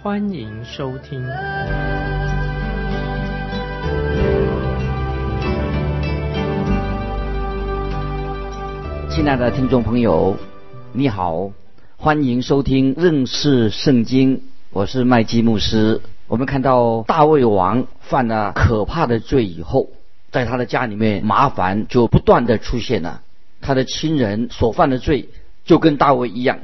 欢迎收听。亲爱的听众朋友，你好。欢迎收听认识圣经，我是麦基牧师。我们看到大卫王犯了可怕的罪以后，在他的家里面麻烦就不断的出现了。他的亲人所犯的罪就跟大卫一样，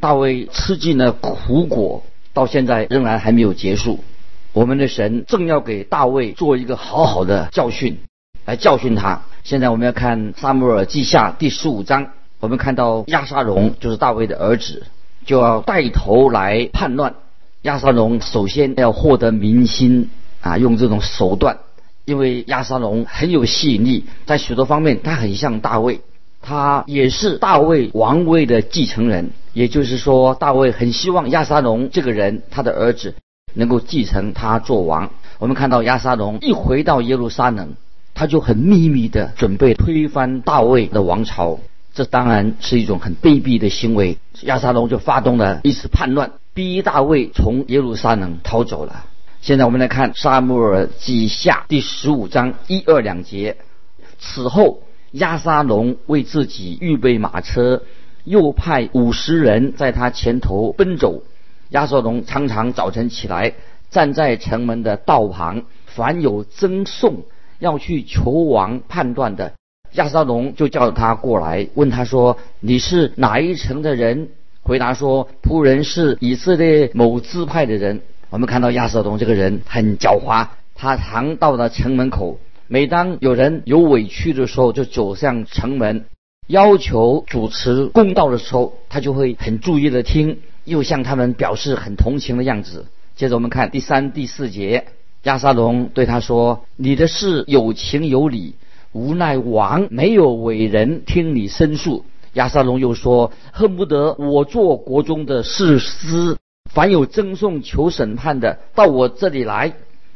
大卫吃尽了苦果，到现在仍然还没有结束。我们的神正要给大卫做一个好好的教训，来教训他。现在我们要看撒母耳记下第十五章。我们看到亚沙龙就是大卫的儿子，就要带头来叛乱。亚沙龙首先要获得民心啊，用这种手段，因为亚沙龙很有吸引力，在许多方面他很像大卫，他也是大卫王位的继承人。也就是说，大卫很希望亚沙龙这个人，他的儿子能够继承他做王。我们看到亚沙龙一回到耶路撒冷，他就很秘密的准备推翻大卫的王朝。这当然是一种很卑鄙的行为。亚沙龙就发动了一次叛乱，逼大卫从耶路撒冷逃走了。现在我们来看《沙穆尔记下》第十五章一二两节。此后，亚沙龙为自己预备马车，又派五十人在他前头奔走。亚沙龙常常早晨起来，站在城门的道旁，凡有赠送要去求王判断的。亚沙龙就叫他过来，问他说：“你是哪一城的人？”回答说：“仆人是以色列某支派的人。”我们看到亚瑟龙这个人很狡猾，他常到了城门口，每当有人有委屈的时候，就走向城门，要求主持公道的时候，他就会很注意的听，又向他们表示很同情的样子。接着我们看第三、第四节，亚沙龙对他说：“你的事有情有理。”无奈王没有伟人听你申诉，亚沙龙又说：“恨不得我做国中的士师，凡有赠送求审判的，到我这里来，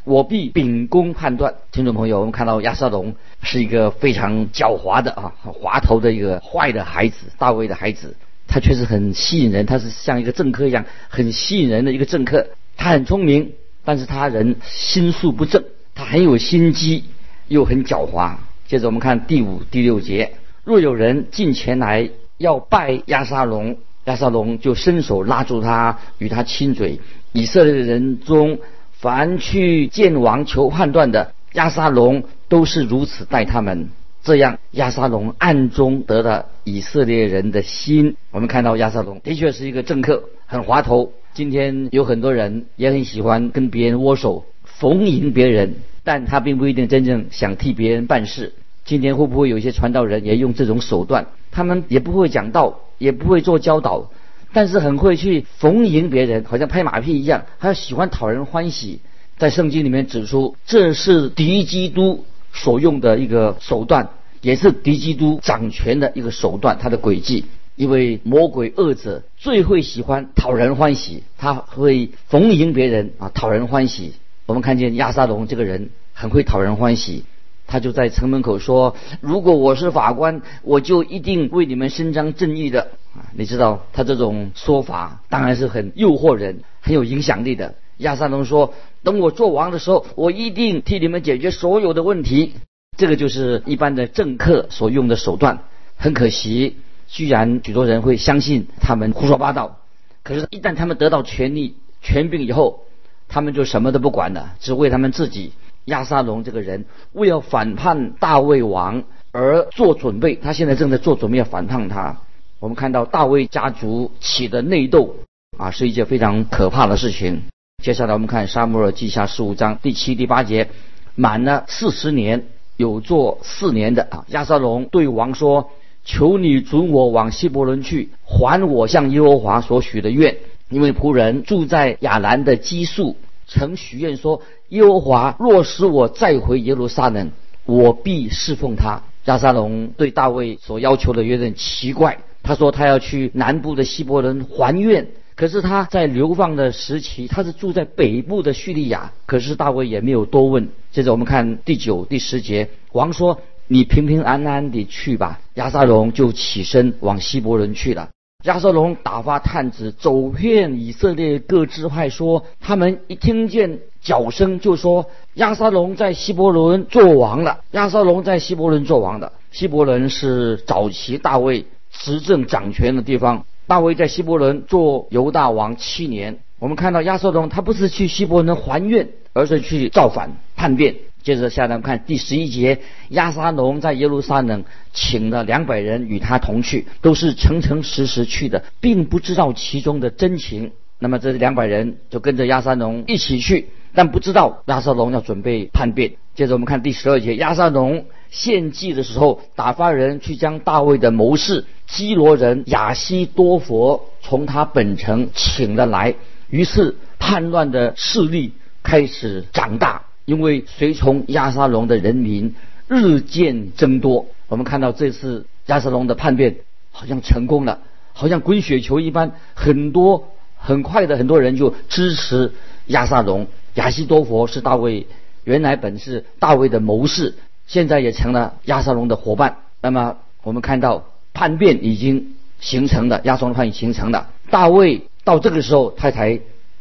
我必秉公判断。”听众朋友，我们看到亚沙龙是一个非常狡猾的啊，很滑头的一个坏的孩子，大卫的孩子，他确实很吸引人，他是像一个政客一样很吸引人的一个政客。他很聪明，但是他人心术不正，他很有心机，又很狡猾。接着我们看第五、第六节。若有人进前来要拜亚沙龙，亚沙龙就伸手拉住他，与他亲嘴。以色列人中凡去见王求判断的，亚沙龙都是如此待他们。这样，亚沙龙暗中得了以色列人的心。我们看到亚沙龙的确是一个政客，很滑头。今天有很多人也很喜欢跟别人握手，逢迎别人。但他并不一定真正想替别人办事。今天会不会有一些传道人也用这种手段？他们也不会讲道，也不会做教导，但是很会去逢迎别人，好像拍马屁一样，还要喜欢讨人欢喜。在圣经里面指出，这是敌基督所用的一个手段，也是敌基督掌权的一个手段，他的诡计。因为魔鬼恶者最会喜欢讨人欢喜，他会逢迎别人啊，讨人欢喜。我们看见亚沙龙这个人很会讨人欢喜，他就在城门口说：“如果我是法官，我就一定为你们伸张正义的。”啊，你知道他这种说法当然是很诱惑人、很有影响力的。亚沙龙说：“等我做王的时候，我一定替你们解决所有的问题。”这个就是一般的政客所用的手段。很可惜，居然许多人会相信他们胡说八道。可是，一旦他们得到权力、权柄以后，他们就什么都不管了，只为他们自己。亚沙龙这个人为了反叛大卫王而做准备，他现在正在做准备要反叛他。我们看到大卫家族起的内斗啊，是一件非常可怕的事情。接下来我们看沙漠尔记下十五章第七、第八节，满了四十年，有做四年的啊。亚沙龙对王说：“求你准我往希伯伦去，还我向耶和华所许的愿。”因为仆人住在亚兰的基数，曾许愿说：耶和华若使我再回耶路撒冷，我必侍奉他。亚沙龙对大卫所要求的有点奇怪，他说他要去南部的希伯伦还愿。可是他在流放的时期，他是住在北部的叙利亚。可是大卫也没有多问。接着我们看第九、第十节，王说：“你平平安安地去吧。”亚沙龙就起身往希伯伦去了。亚瑟龙打发探子走遍以色列各支派，说他们一听见脚声，就说亚瑟龙在希伯伦做王了。亚瑟龙在希伯伦做王的。希伯伦是早期大卫执政掌权的地方。大卫在希伯伦做犹大王七年。我们看到亚瑟龙，他不是去希伯伦还愿，而是去造反叛变。接着下来看第十一节，亚沙龙在耶路撒冷请了两百人与他同去，都是诚诚实实去的，并不知道其中的真情。那么这两百人就跟着亚沙龙一起去，但不知道亚沙龙要准备叛变。接着我们看第十二节，亚沙龙。献祭的时候，打发人去将大卫的谋士基罗人亚西多佛从他本城请了来。于是叛乱的势力开始长大，因为随从亚沙龙的人民日渐增多。我们看到这次亚沙龙的叛变好像成功了，好像滚雪球一般，很多很快的很多人就支持亚沙龙。亚西多佛是大卫原来本是大卫的谋士。现在也成了亚沙龙的伙伴。那么我们看到叛变已经形成了，亚沙龙叛变形成了。大卫到这个时候，他才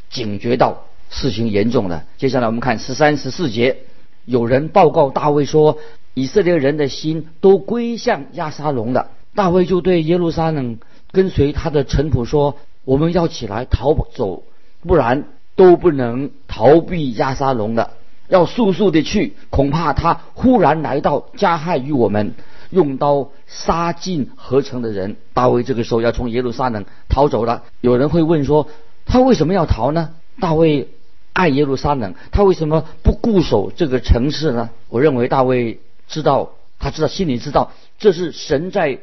警觉到事情严重了。接下来我们看十三、十四节，有人报告大卫说，以色列人的心都归向亚沙龙了。大卫就对耶路撒冷跟随他的臣仆说：“我们要起来逃走，不然都不能逃避亚沙龙的。”要速速的去，恐怕他忽然来到，加害于我们，用刀杀尽合成的人。大卫这个时候要从耶路撒冷逃走了。有人会问说，他为什么要逃呢？大卫爱耶路撒冷，他为什么不固守这个城市呢？我认为大卫知道，他知道心里知道，这是神在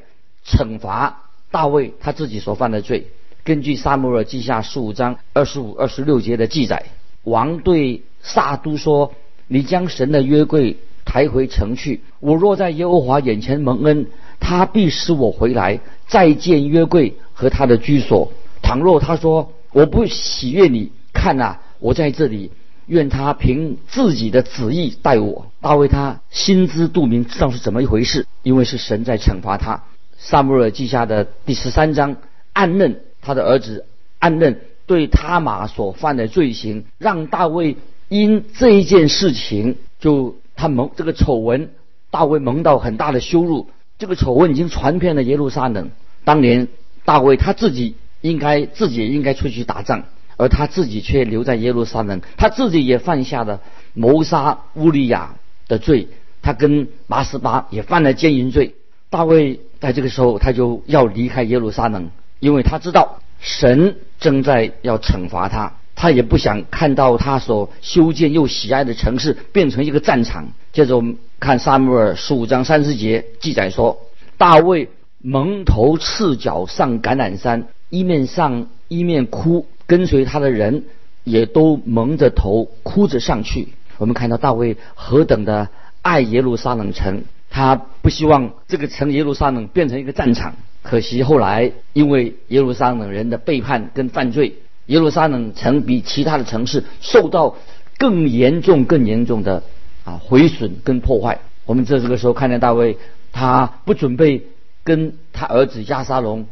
惩罚大卫他自己所犯的罪。根据撒母耳记下十五章二十五、二十六节的记载，王对。撒都说：“你将神的约柜抬回城去。我若在耶和华眼前蒙恩，他必使我回来，再见约柜和他的居所。倘若他说我不喜悦你，看呐，我在这里，愿他凭自己的旨意待我。”大卫他心知肚明，知道是怎么一回事，因为是神在惩罚他。撒母耳记下的第十三章，暗嫩他的儿子暗嫩对他玛所犯的罪行，让大卫。因这一件事情，就他蒙这个丑闻，大卫蒙到很大的羞辱。这个丑闻已经传遍了耶路撒冷。当年大卫他自己应该自己也应该出去打仗，而他自己却留在耶路撒冷，他自己也犯下了谋杀乌利亚的罪。他跟马斯巴也犯了奸淫罪。大卫在这个时候他就要离开耶路撒冷，因为他知道神正在要惩罚他。他也不想看到他所修建又喜爱的城市变成一个战场。接着我们看撒母耳十五章三十节记载说，大卫蒙头赤脚上橄榄山，一面上一面哭，跟随他的人也都蒙着头哭着上去。我们看到大卫何等的爱耶路撒冷城，他不希望这个城耶路撒冷变成一个战场。可惜后来因为耶路撒冷人的背叛跟犯罪。耶路撒冷城比其他的城市受到更严重、更严重的啊毁损跟破坏。我们在这个时候看见大卫，他不准备跟他儿子亚沙龙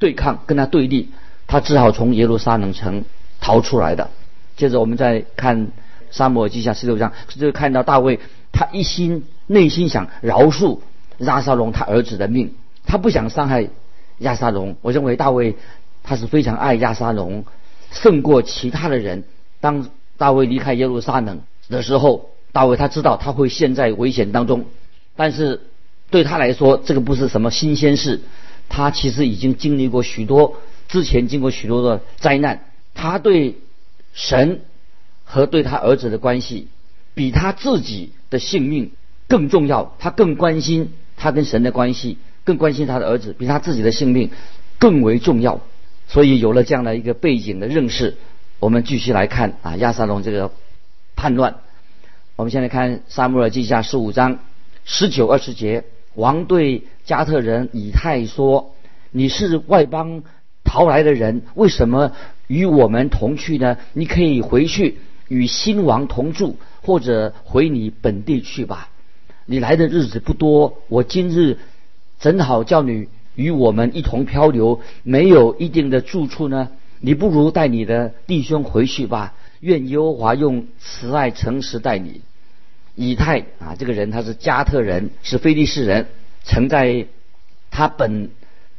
对抗，跟他对立，他只好从耶路撒冷城逃出来的。接着我们再看沙漠记下十六章，就看到大卫他一心内心想饶恕亚沙龙他儿子的命，他不想伤害亚沙龙。我认为大卫他是非常爱亚沙龙。胜过其他的人。当大卫离开耶路撒冷的时候，大卫他知道他会陷在危险当中，但是对他来说，这个不是什么新鲜事。他其实已经经历过许多之前经过许多的灾难，他对神和对他儿子的关系，比他自己的性命更重要。他更关心他跟神的关系，更关心他的儿子，比他自己的性命更为重要。所以有了这样的一个背景的认识，我们继续来看啊亚撒龙这个叛乱。我们现在看撒母耳记下十五章十九二十节，王对加特人以太说：“你是外邦逃来的人，为什么与我们同去呢？你可以回去与新王同住，或者回你本地去吧。你来的日子不多，我今日正好叫你与我们一同漂流，没有一定的住处呢。你不如带你的弟兄回去吧。愿耶和华用慈爱诚实待你。”以太啊，这个人他是加特人，是非利士人，曾在他本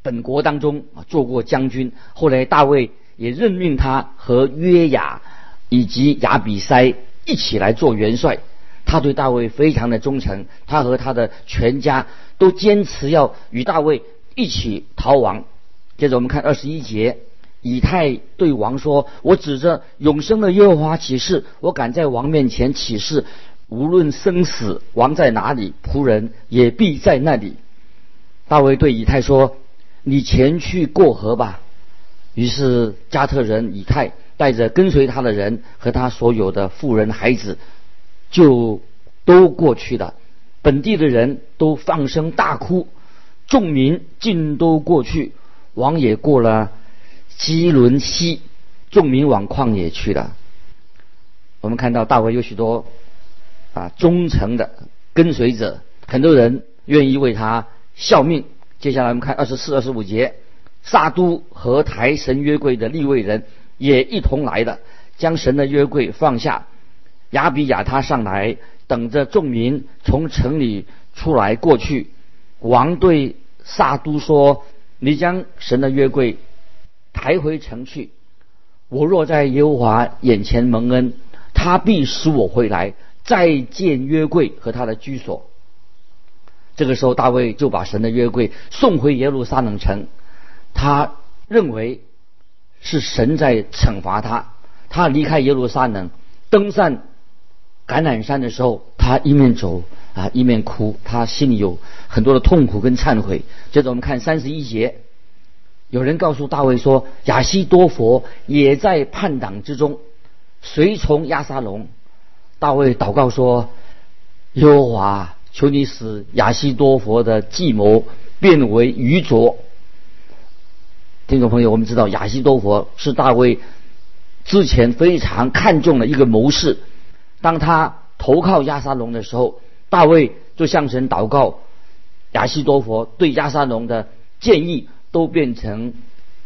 本国当中啊做过将军。后来大卫也任命他和约雅以及亚比塞一起来做元帅。他对大卫非常的忠诚，他和他的全家都坚持要与大卫一起逃亡。接着我们看二十一节，以太对王说：“我指着永生的耶和华起誓，我敢在王面前起誓。”无论生死，王在哪里，仆人也必在那里。大卫对以太说：“你前去过河吧。”于是加特人以太带着跟随他的人和他所有的妇人孩子，就都过去了。本地的人都放声大哭，众民尽都过去。王也过了基伦西，众民往旷野去了。我们看到大卫有许多。啊，忠诚的跟随者，很多人愿意为他效命。接下来我们看二十四、二十五节，撒都和台神约柜的立位人也一同来了，将神的约柜放下。亚比亚他上来，等着众民从城里出来过去。王对撒都说：“你将神的约柜抬回城去。我若在耶和华眼前蒙恩，他必使我回来。”再见约柜和他的居所。这个时候，大卫就把神的约柜送回耶路撒冷城。他认为是神在惩罚他。他离开耶路撒冷，登上橄榄山的时候，他一面走啊一面哭，他心里有很多的痛苦跟忏悔。接着我们看三十一节，有人告诉大卫说，亚西多佛也在叛党之中，随从亚沙龙。大卫祷告说：“耶和华，求你使亚西多佛的计谋变为愚拙。”听众朋友，我们知道亚西多佛是大卫之前非常看重的一个谋士。当他投靠亚沙龙的时候，大卫就向神祷告，亚西多佛对亚沙龙的建议都变成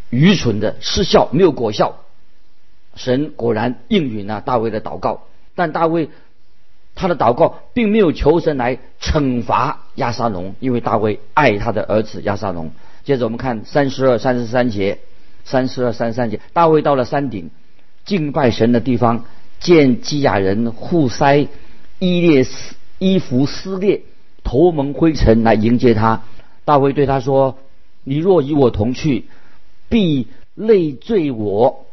愚蠢的、失效、没有果效。神果然应允了大卫的祷告。但大卫他的祷告并没有求神来惩罚亚沙龙，因为大卫爱他的儿子亚沙龙。接着我们看三十二、三十三节，三十二、三十三节，大卫到了山顶敬拜神的地方，见基亚人互塞衣裂衣服撕裂，头蒙灰尘来迎接他。大卫对他说：“你若与我同去，必累赘我。”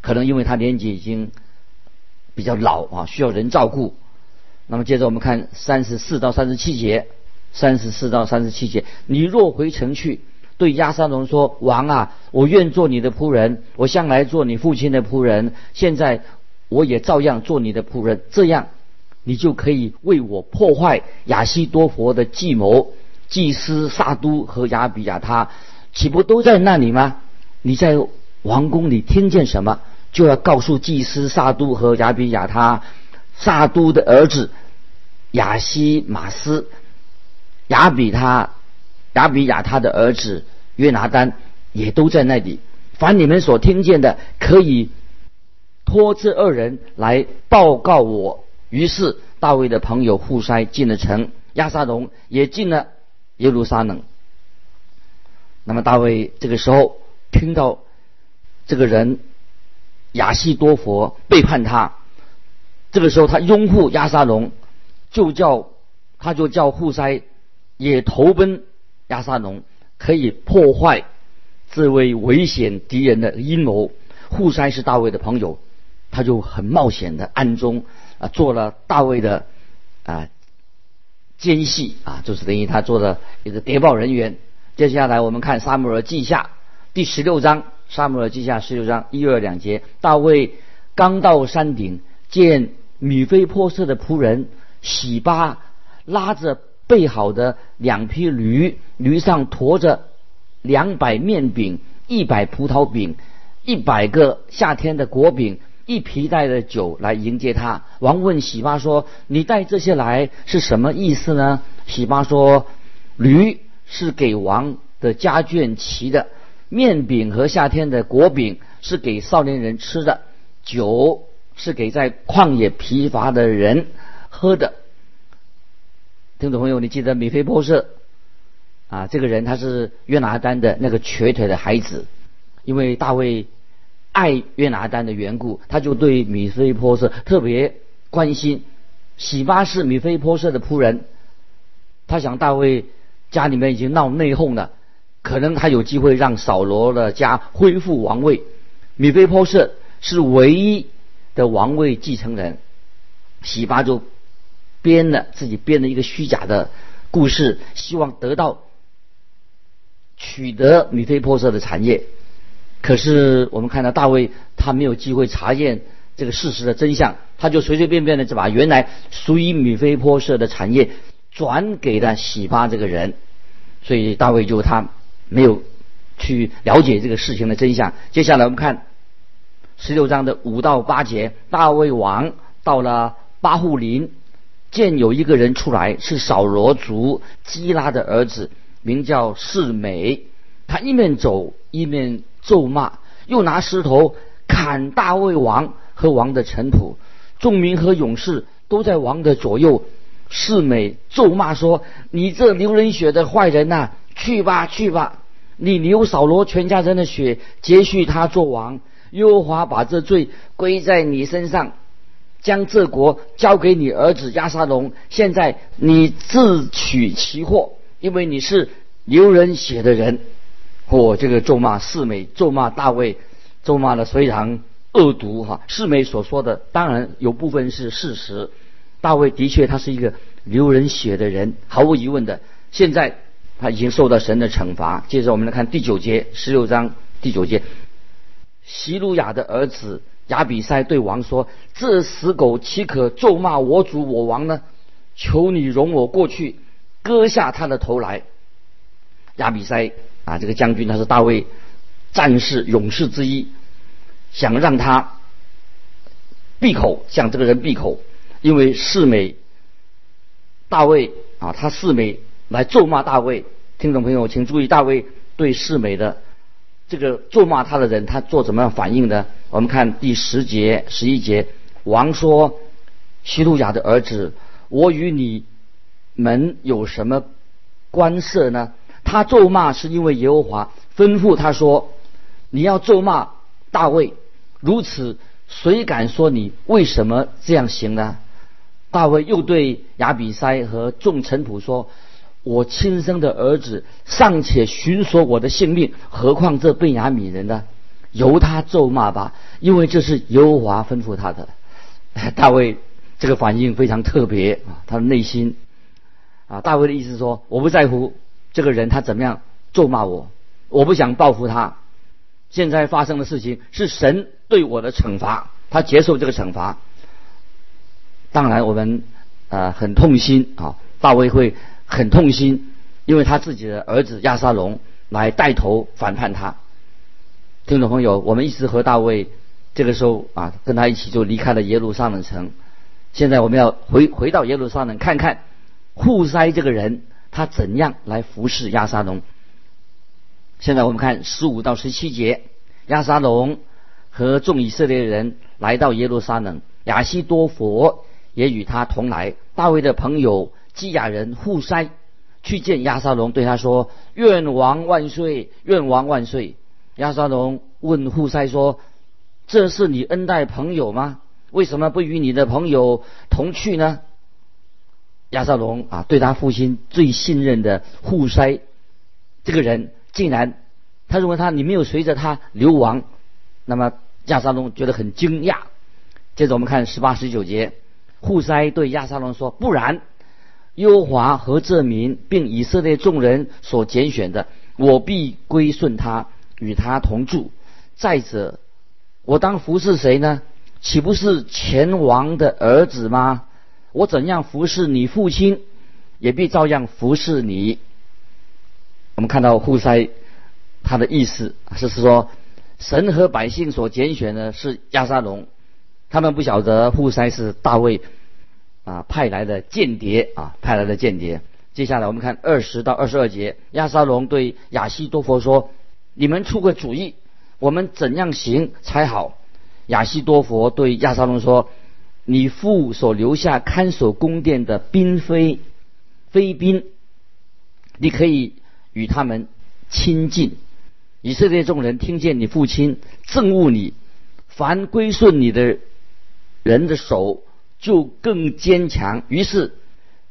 可能因为他年纪已经。比较老啊，需要人照顾。那么接着我们看三十四到三十七节，三十四到三十七节，你若回城去，对亚沙龙说：“王啊，我愿做你的仆人，我向来做你父亲的仆人，现在我也照样做你的仆人。这样，你就可以为我破坏亚西多佛的计谋。祭司萨都和亚比亚他岂不都在那里吗？你在王宫里听见什么？”就要告诉祭司撒都和亚比亚他，撒都的儿子亚西马斯，亚比他亚比亚他的儿子约拿丹也都在那里。凡你们所听见的，可以托这二人来报告我。于是大卫的朋友户筛进了城，亚沙龙也进了耶路撒冷。那么大卫这个时候听到这个人。亚西多佛背叛他，这个时候他拥护亚沙龙，就叫他就叫户筛也投奔亚沙龙，可以破坏这位危险敌人的阴谋。户筛是大卫的朋友，他就很冒险的暗中啊做了大卫的啊奸细啊，就是等于他做的一个谍报人员。接下来我们看撒母耳记下第十六章沙姆尔记下十六章一二两节，大卫刚到山顶，见米非波设的仆人喜巴拉着备好的两匹驴，驴上驮着两百面饼、一百葡萄饼、一百个夏天的果饼、一皮带的酒来迎接他。王问喜巴说：“你带这些来是什么意思呢？”喜巴说：“驴是给王的家眷骑的。”面饼和夏天的果饼是给少年人吃的，酒是给在旷野疲乏的人喝的。听众朋友，你记得米菲波设啊？这个人他是约拿丹的那个瘸腿的孩子，因为大卫爱约拿丹的缘故，他就对米菲波设特别关心。喜巴是米菲波设的仆人，他想大卫家里面已经闹内讧了。可能他有机会让扫罗的家恢复王位。米菲波设是唯一的王位继承人，喜巴就编了自己编了一个虚假的故事，希望得到取得米菲波设的产业。可是我们看到大卫他没有机会查验这个事实的真相，他就随随便便的就把原来属于米菲波设的产业转给了喜巴这个人，所以大卫就他。没有去了解这个事情的真相。接下来我们看十六章的五到八节。大卫王到了巴户林，见有一个人出来，是扫罗族基拉的儿子，名叫世美。他一面走一面咒骂，又拿石头砍大卫王和王的臣仆。众民和勇士都在王的左右。世美咒骂说：“你这流人血的坏人呐！”去吧，去吧！你流扫罗全家人的血，接续他做王。耶和华把这罪归在你身上，将这国交给你儿子亚沙龙。现在你自取其祸，因为你是流人血的人。我这个咒骂世美，咒骂大卫，咒骂的非常恶毒哈。世美所说的当然有部分是事实，大卫的确他是一个流人血的人，毫无疑问的。现在。他已经受到神的惩罚。接着我们来看第九节，十六章第九节。希路亚的儿子亚比塞对王说：“这死狗岂可咒骂我主我王呢？求你容我过去，割下他的头来。”亚比塞啊，这个将军他是大卫战士勇士之一，想让他闭口，向这个人闭口，因为世美大卫啊，他世美。来咒骂大卫，听众朋友，请注意大卫对世美的这个咒骂他的人，他做怎么样反应呢？我们看第十节、十一节，王说：“希路亚的儿子，我与你们有什么关涉呢？”他咒骂是因为耶和华吩咐他说：“你要咒骂大卫。”如此，谁敢说你为什么这样行呢？大卫又对亚比塞和众臣仆说。我亲生的儿子尚且寻索我的性命，何况这贝雅米人呢？由他咒骂吧，因为这是耶和华吩咐他的。大卫这个反应非常特别啊，他的内心啊，大卫的意思说，我不在乎这个人他怎么样咒骂我，我不想报复他。现在发生的事情是神对我的惩罚，他接受这个惩罚。当然，我们呃很痛心啊，大卫会。很痛心，因为他自己的儿子亚沙龙来带头反叛他。听众朋友，我们一直和大卫这个时候啊，跟他一起就离开了耶路撒冷城。现在我们要回回到耶路撒冷，看看户塞这个人他怎样来服侍亚沙龙。现在我们看十五到十七节，亚沙龙和众以色列人来到耶路撒冷，亚西多佛也与他同来。大卫的朋友。基亚人户塞去见亚沙龙，对他说：“愿王万岁，愿王万岁。”亚沙龙问户塞说：“这是你恩待朋友吗？为什么不与你的朋友同去呢？”亚沙龙啊，对他父亲最信任的户塞这个人，竟然他认为他你没有随着他流亡，那么亚沙龙觉得很惊讶。接着我们看十八十九节，户塞对亚沙龙说：“不然。”优华和这民，并以色列众人所拣选的，我必归顺他，与他同住。再者，我当服侍谁呢？岂不是前王的儿子吗？我怎样服侍你父亲，也必照样服侍你。我们看到户塞他的意思是说，神和百姓所拣选的是亚沙龙，他们不晓得户塞是大卫啊派来的间谍啊派来的间谍。接下来我们看二十到二十二节，亚沙龙对亚西多佛说：“你们出个主意，我们怎样行才好？”亚西多佛对亚沙龙说：“你父所留下看守宫殿的嫔妃、妃嫔，你可以与他们亲近。以色列众人听见你父亲憎恶你，凡归顺你的人的手就更坚强。于是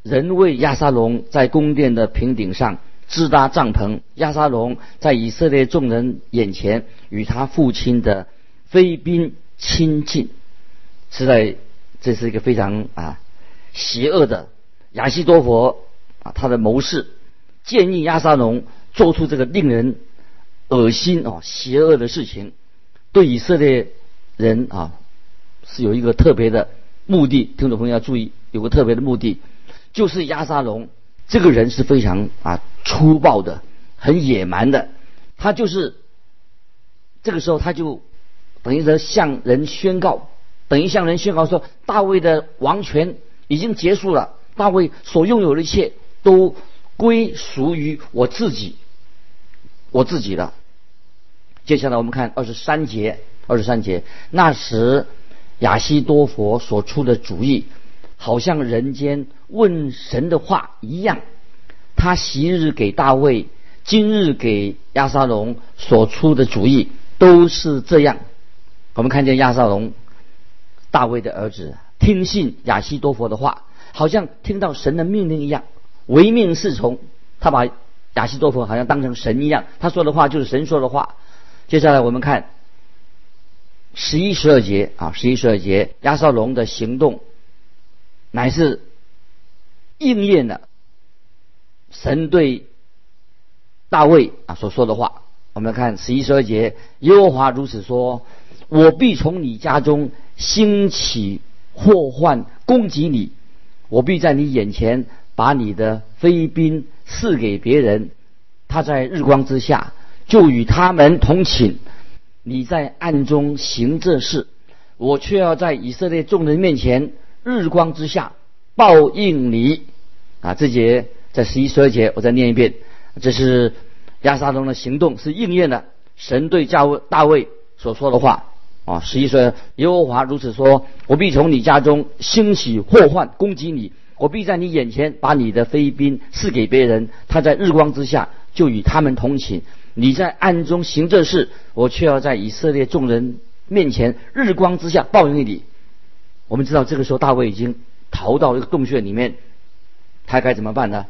人为亚沙龙在宫殿的平顶上支搭帐篷。亚沙龙在以色列众人眼前与他父亲的妃嫔。”亲近，实在这是一个非常啊邪恶的亚西多佛啊，他的谋士建议亚沙龙做出这个令人恶心哦邪恶的事情，对以色列人啊是有一个特别的目的。听众朋友要注意，有个特别的目的，就是亚沙龙这个人是非常啊粗暴的，很野蛮的，他就是这个时候他就。等于说向人宣告，等于向人宣告说，大卫的王权已经结束了，大卫所拥有的一切都归属于我自己，我自己的。接下来我们看二十三节，二十三节，那时亚西多佛所出的主意，好像人间问神的话一样，他昔日给大卫，今日给亚沙龙所出的主意都是这样。我们看见亚撒龙，大卫的儿子，听信亚西多佛的话，好像听到神的命令一样，唯命是从。他把亚西多佛好像当成神一样，他说的话就是神说的话。接下来我们看十一、十二节啊，十一、十二节，亚瑟龙的行动乃是应验了神对大卫啊所说的话。我们看十一、十二节，耶和华如此说。我必从你家中兴起祸患攻击你，我必在你眼前把你的妃嫔赐给别人，他在日光之下就与他们同寝，你在暗中行这事，我却要在以色列众人面前日光之下报应你。啊，这节在十一十二节，我再念一遍，这是亚撒龙的行动是应验的，神对大卫大卫所说的话。啊，十一岁，耶和华如此说：我必从你家中兴起祸患攻击你，我必在你眼前把你的妃嫔赐给别人，他在日光之下就与他们同寝；你在暗中行这事，我却要在以色列众人面前日光之下报应你。我们知道这个时候大卫已经逃到一个洞穴里面，他该怎么办呢？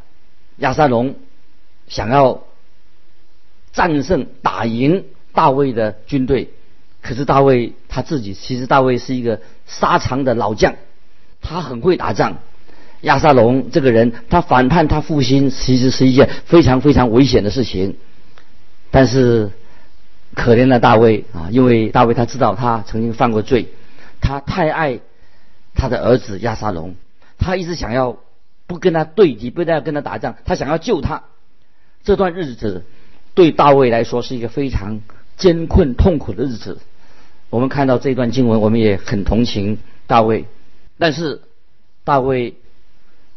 亚撒龙想要战胜打赢大卫的军队。可是大卫他自己，其实大卫是一个沙场的老将，他很会打仗。亚沙龙这个人，他反叛他父亲，其实是一件非常非常危险的事情。但是可怜的大卫啊，因为大卫他知道他曾经犯过罪，他太爱他的儿子亚沙龙，他一直想要不跟他对敌，不再跟他打仗，他想要救他。这段日子对大卫来说是一个非常艰困痛苦的日子。我们看到这段经文，我们也很同情大卫。但是大卫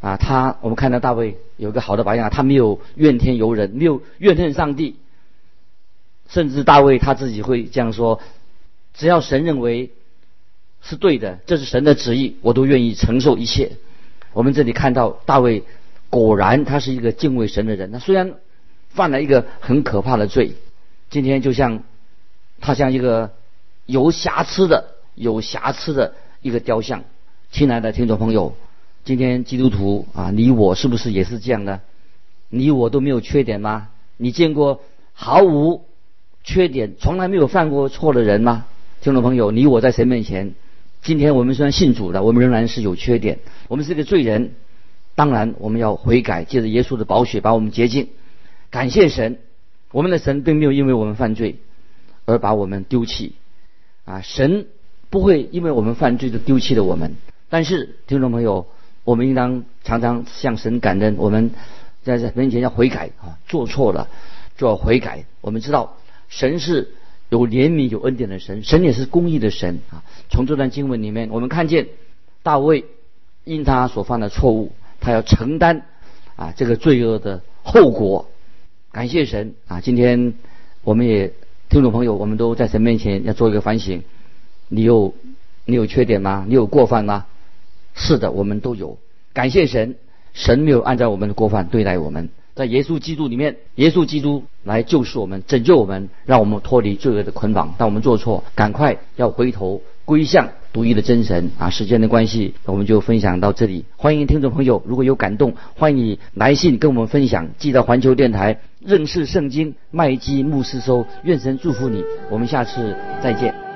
啊，他我们看到大卫有一个好的榜样，他没有怨天尤人，没有怨恨上帝。甚至大卫他自己会这样说：只要神认为是对的，这是神的旨意，我都愿意承受一切。我们这里看到大卫果然他是一个敬畏神的人。他虽然犯了一个很可怕的罪，今天就像他像一个。有瑕疵的，有瑕疵的一个雕像。亲爱的听众朋友，今天基督徒啊，你我是不是也是这样的？你我都没有缺点吗？你见过毫无缺点、从来没有犯过错的人吗？听众朋友，你我在神面前，今天我们虽然信主了，我们仍然是有缺点，我们是个罪人。当然，我们要悔改，借着耶稣的宝血把我们洁净。感谢神，我们的神并没有因为我们犯罪。而把我们丢弃。啊，神不会因为我们犯罪就丢弃了我们。但是听众朋友，我们应当常常向神感恩。我们在神面前要悔改啊，做错了就要悔改。我们知道神是有怜悯、有恩典的神，神也是公义的神啊。从这段经文里面，我们看见大卫因他所犯的错误，他要承担啊这个罪恶的后果。感谢神啊！今天我们也听众朋友，我们都在神面前要做一个反省。你有你有缺点吗？你有过犯吗？是的，我们都有。感谢神，神没有按照我们的过犯对待我们。在耶稣基督里面，耶稣基督来救赎我们，拯救我们，让我们脱离罪恶的捆绑。当我们做错，赶快要回头归向独一的真神啊！时间的关系，我们就分享到这里。欢迎听众朋友，如果有感动，欢迎你来信跟我们分享，记得环球电台认识圣经麦基牧师收。愿神祝福你，我们下次再见。